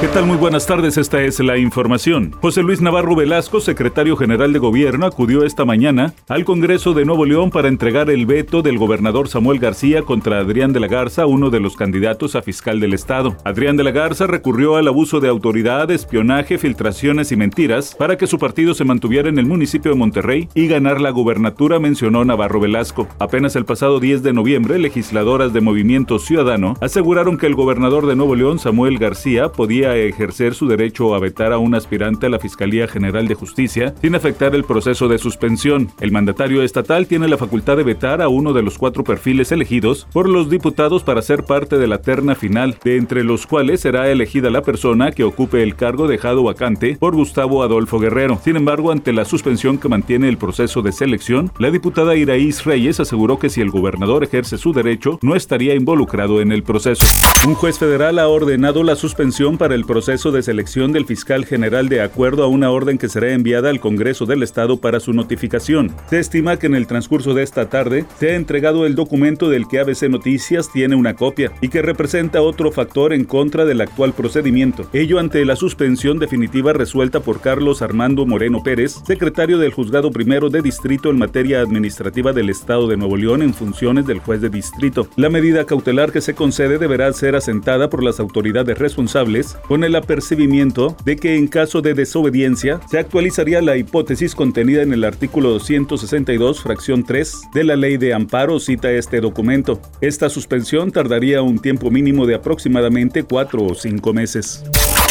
¿Qué tal? Muy buenas tardes, esta es la información. José Luis Navarro Velasco, secretario general de Gobierno, acudió esta mañana al Congreso de Nuevo León para entregar el veto del gobernador Samuel García contra Adrián de la Garza, uno de los candidatos a fiscal del Estado. Adrián de la Garza recurrió al abuso de autoridad, espionaje, filtraciones y mentiras para que su partido se mantuviera en el municipio de Monterrey y ganar la gubernatura, mencionó Navarro Velasco. Apenas el pasado 10 de noviembre, legisladoras de Movimiento Ciudadano aseguraron que el gobernador de Nuevo León, Samuel García, podía ejercer su derecho a vetar a un aspirante a la Fiscalía General de Justicia sin afectar el proceso de suspensión. El mandatario estatal tiene la facultad de vetar a uno de los cuatro perfiles elegidos por los diputados para ser parte de la terna final, de entre los cuales será elegida la persona que ocupe el cargo dejado vacante por Gustavo Adolfo Guerrero. Sin embargo, ante la suspensión que mantiene el proceso de selección, la diputada Iraís Reyes aseguró que si el gobernador ejerce su derecho, no estaría involucrado en el proceso. Un juez federal ha ordenado la suspensión para el proceso de selección del fiscal general de acuerdo a una orden que será enviada al Congreso del Estado para su notificación. Se estima que en el transcurso de esta tarde se ha entregado el documento del que ABC Noticias tiene una copia y que representa otro factor en contra del actual procedimiento. Ello ante la suspensión definitiva resuelta por Carlos Armando Moreno Pérez, secretario del Juzgado Primero de Distrito en materia administrativa del Estado de Nuevo León en funciones del juez de distrito. La medida cautelar que se concede deberá ser asentada por las autoridades responsables con el apercibimiento de que en caso de desobediencia se actualizaría la hipótesis contenida en el artículo 262, fracción 3 de la ley de amparo, cita este documento. Esta suspensión tardaría un tiempo mínimo de aproximadamente cuatro o cinco meses.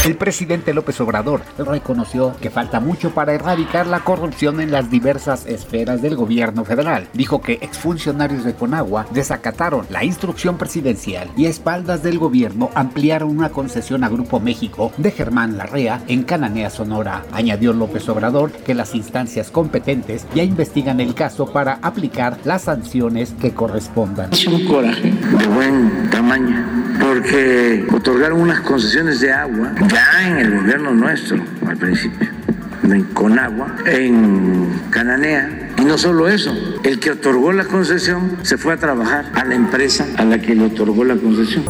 El presidente López Obrador reconoció que falta mucho para erradicar la corrupción en las diversas esferas del gobierno federal. Dijo que exfuncionarios de Conagua desacataron la instrucción presidencial y a espaldas del gobierno ampliaron una concesión a Grupo México de Germán Larrea en Cananea, Sonora. Añadió López Obrador que las instancias competentes ya investigan el caso para aplicar las sanciones que correspondan. Es un coraje de buen tamaño porque otorgaron unas concesiones de agua ya en el gobierno nuestro al principio, en Conagua, en Cananea. Y no solo eso, el que otorgó la concesión se fue a trabajar a la empresa a la que le otorgó la concesión.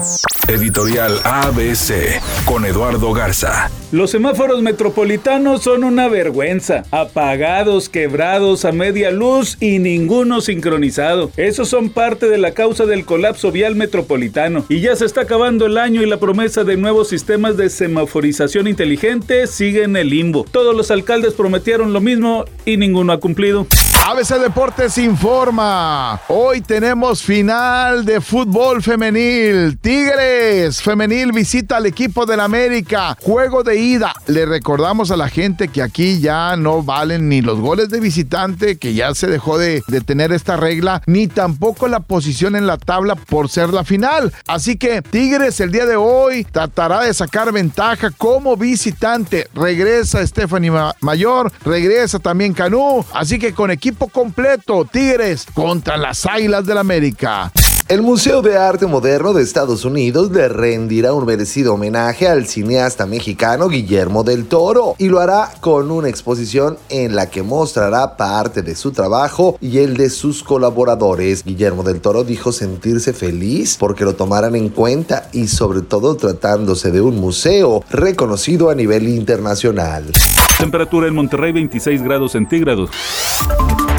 Editorial ABC con Eduardo Garza. Los semáforos metropolitanos son una vergüenza. Apagados, quebrados, a media luz y ninguno sincronizado. Esos son parte de la causa del colapso vial metropolitano. Y ya se está acabando el año y la promesa de nuevos sistemas de semaforización inteligente sigue en el limbo. Todos los alcaldes prometieron lo mismo y ninguno ha cumplido. ABC Deportes informa. Hoy tenemos final de fútbol femenil. Tigres femenil visita al equipo del América. Juego de ida. Le recordamos a la gente que aquí ya no valen ni los goles de visitante, que ya se dejó de, de tener esta regla, ni tampoco la posición en la tabla por ser la final. Así que Tigres el día de hoy tratará de sacar ventaja como visitante. Regresa Stephanie Mayor, regresa también Canú. Así que con equipo completo, Tigres contra las Águilas del América. El Museo de Arte Moderno de Estados Unidos le rendirá un merecido homenaje al cineasta mexicano Guillermo del Toro y lo hará con una exposición en la que mostrará parte de su trabajo y el de sus colaboradores. Guillermo del Toro dijo sentirse feliz porque lo tomaran en cuenta y sobre todo tratándose de un museo reconocido a nivel internacional. Temperatura en Monterrey 26 grados centígrados.